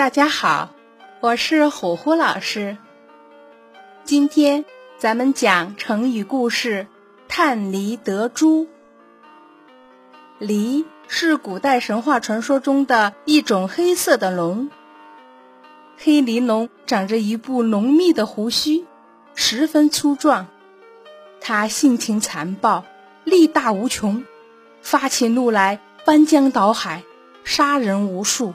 大家好，我是虎虎老师。今天咱们讲成语故事“探骊得珠”。骊是古代神话传说中的一种黑色的龙。黑骊龙长着一部浓密的胡须，十分粗壮。它性情残暴，力大无穷，发起怒来翻江倒海，杀人无数。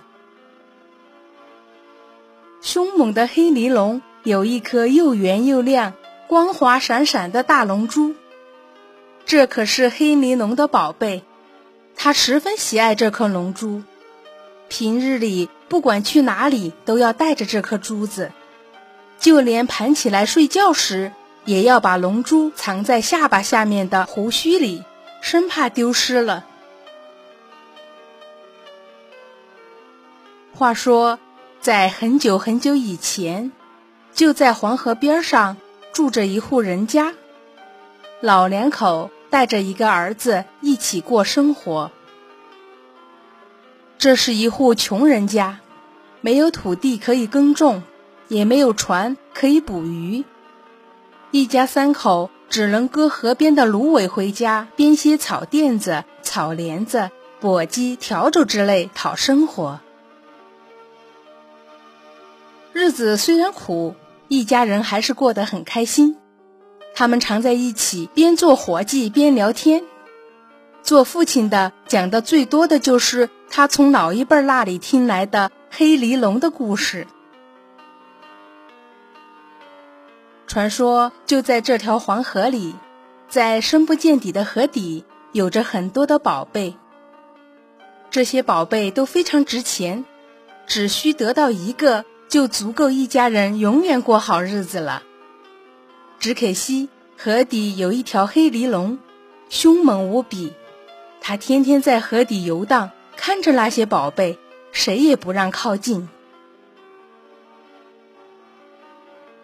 凶猛的黑尼龙有一颗又圆又亮、光滑闪闪的大龙珠，这可是黑尼龙的宝贝。它十分喜爱这颗龙珠，平日里不管去哪里都要带着这颗珠子，就连盘起来睡觉时，也要把龙珠藏在下巴下面的胡须里，生怕丢失了。话说。在很久很久以前，就在黄河边上住着一户人家，老两口带着一个儿子一起过生活。这是一户穷人家，没有土地可以耕种，也没有船可以捕鱼，一家三口只能割河边的芦苇回家编些草垫子、草帘子、簸箕、笤帚之类讨生活。日子虽然苦，一家人还是过得很开心。他们常在一起边做活计边聊天。做父亲的讲的最多的就是他从老一辈那里听来的黑骊龙的故事。传说就在这条黄河里，在深不见底的河底，有着很多的宝贝。这些宝贝都非常值钱，只需得到一个。就足够一家人永远过好日子了。只可惜河底有一条黑骊龙，凶猛无比。它天天在河底游荡，看着那些宝贝，谁也不让靠近。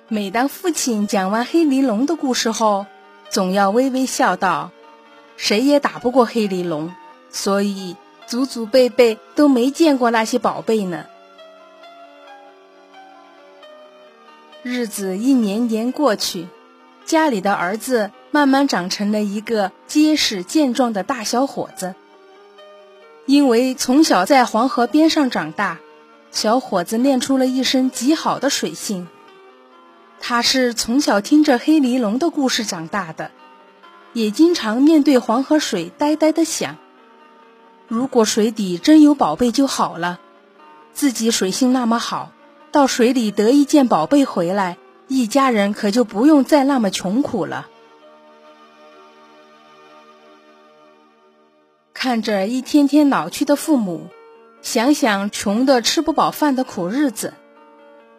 每当父亲讲完黑骊龙的故事后，总要微微笑道：“谁也打不过黑骊龙，所以祖祖辈辈都没见过那些宝贝呢。”日子一年年过去，家里的儿子慢慢长成了一个结实健壮的大小伙子。因为从小在黄河边上长大，小伙子练出了一身极好的水性。他是从小听着黑骊龙的故事长大的，也经常面对黄河水呆呆的想：如果水底真有宝贝就好了，自己水性那么好。到水里得一件宝贝回来，一家人可就不用再那么穷苦了。看着一天天老去的父母，想想穷的吃不饱饭的苦日子，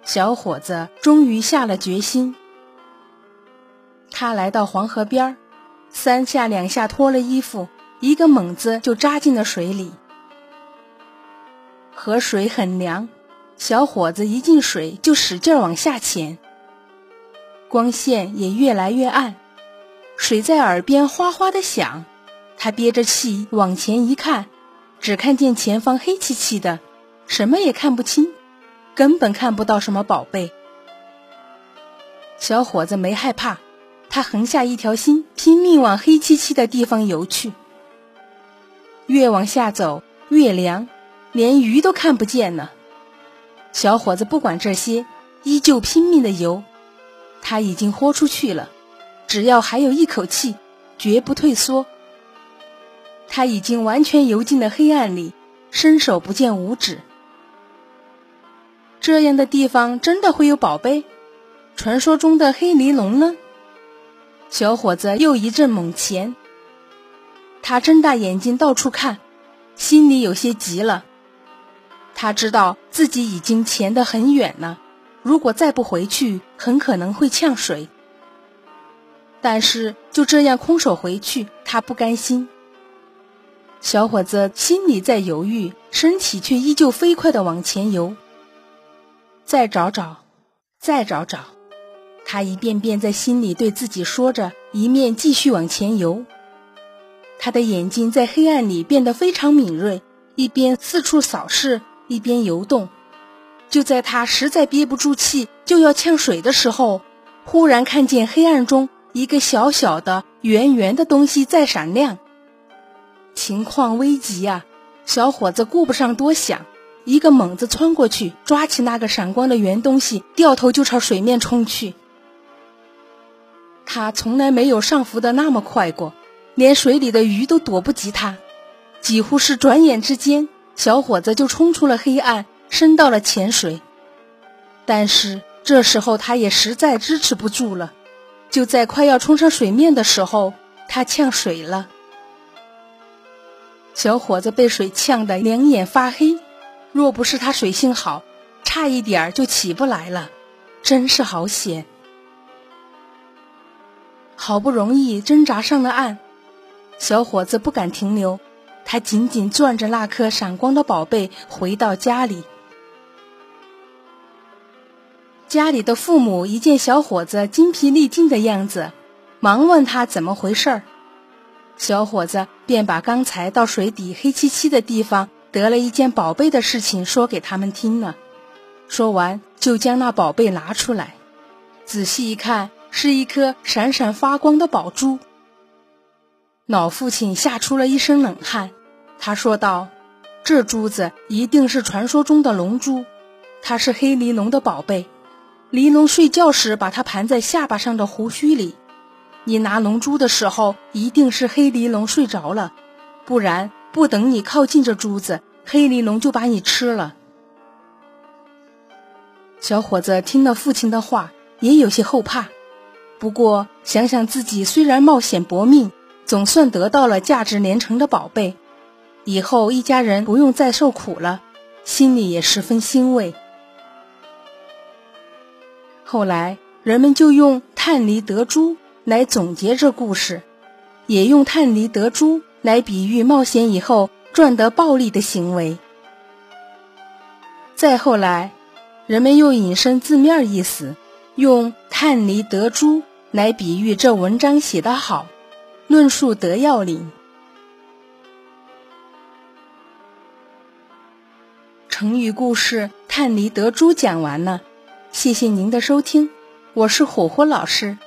小伙子终于下了决心。他来到黄河边儿，三下两下脱了衣服，一个猛子就扎进了水里。河水很凉。小伙子一进水就使劲往下潜，光线也越来越暗，水在耳边哗哗的响。他憋着气往前一看，只看见前方黑漆漆的，什么也看不清，根本看不到什么宝贝。小伙子没害怕，他横下一条心，拼命往黑漆漆的地方游去。越往下走越凉，连鱼都看不见了。小伙子不管这些，依旧拼命的游。他已经豁出去了，只要还有一口气，绝不退缩。他已经完全游进了黑暗里，伸手不见五指。这样的地方真的会有宝贝？传说中的黑尼龙呢？小伙子又一阵猛潜。他睁大眼睛到处看，心里有些急了。他知道自己已经潜得很远了，如果再不回去，很可能会呛水。但是就这样空手回去，他不甘心。小伙子心里在犹豫，身体却依旧飞快地往前游。再找找，再找找，他一遍遍在心里对自己说着，一面继续往前游。他的眼睛在黑暗里变得非常敏锐，一边四处扫视。一边游动，就在他实在憋不住气，就要呛水的时候，忽然看见黑暗中一个小小的、圆圆的东西在闪亮。情况危急呀！小伙子顾不上多想，一个猛子窜过去，抓起那个闪光的圆东西，掉头就朝水面冲去。他从来没有上浮的那么快过，连水里的鱼都躲不及他。几乎是转眼之间，小伙子就冲出了黑暗。升到了浅水，但是这时候他也实在支持不住了。就在快要冲上水面的时候，他呛水了。小伙子被水呛得两眼发黑，若不是他水性好，差一点就起不来了，真是好险。好不容易挣扎上了岸，小伙子不敢停留，他紧紧攥着那颗闪光的宝贝，回到家里。家里的父母一见小伙子精疲力尽的样子，忙问他怎么回事儿。小伙子便把刚才到水底黑漆漆的地方得了一件宝贝的事情说给他们听了。说完，就将那宝贝拿出来，仔细一看，是一颗闪闪发光的宝珠。老父亲吓出了一身冷汗，他说道：“这珠子一定是传说中的龙珠，它是黑狸龙的宝贝。”狸龙睡觉时把它盘在下巴上的胡须里，你拿龙珠的时候一定是黑狸龙睡着了，不然不等你靠近这珠子，黑狸龙就把你吃了。小伙子听了父亲的话，也有些后怕，不过想想自己虽然冒险搏命，总算得到了价值连城的宝贝，以后一家人不用再受苦了，心里也十分欣慰。后来，人们就用“探梨得珠”来总结这故事，也用“探梨得珠”来比喻冒险以后赚得暴利的行为。再后来，人们又引申字面意思，用“探梨得珠”来比喻这文章写得好，论述得要领。成语故事“探梨得珠”讲完了。谢谢您的收听，我是火火老师，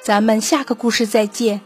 咱们下个故事再见。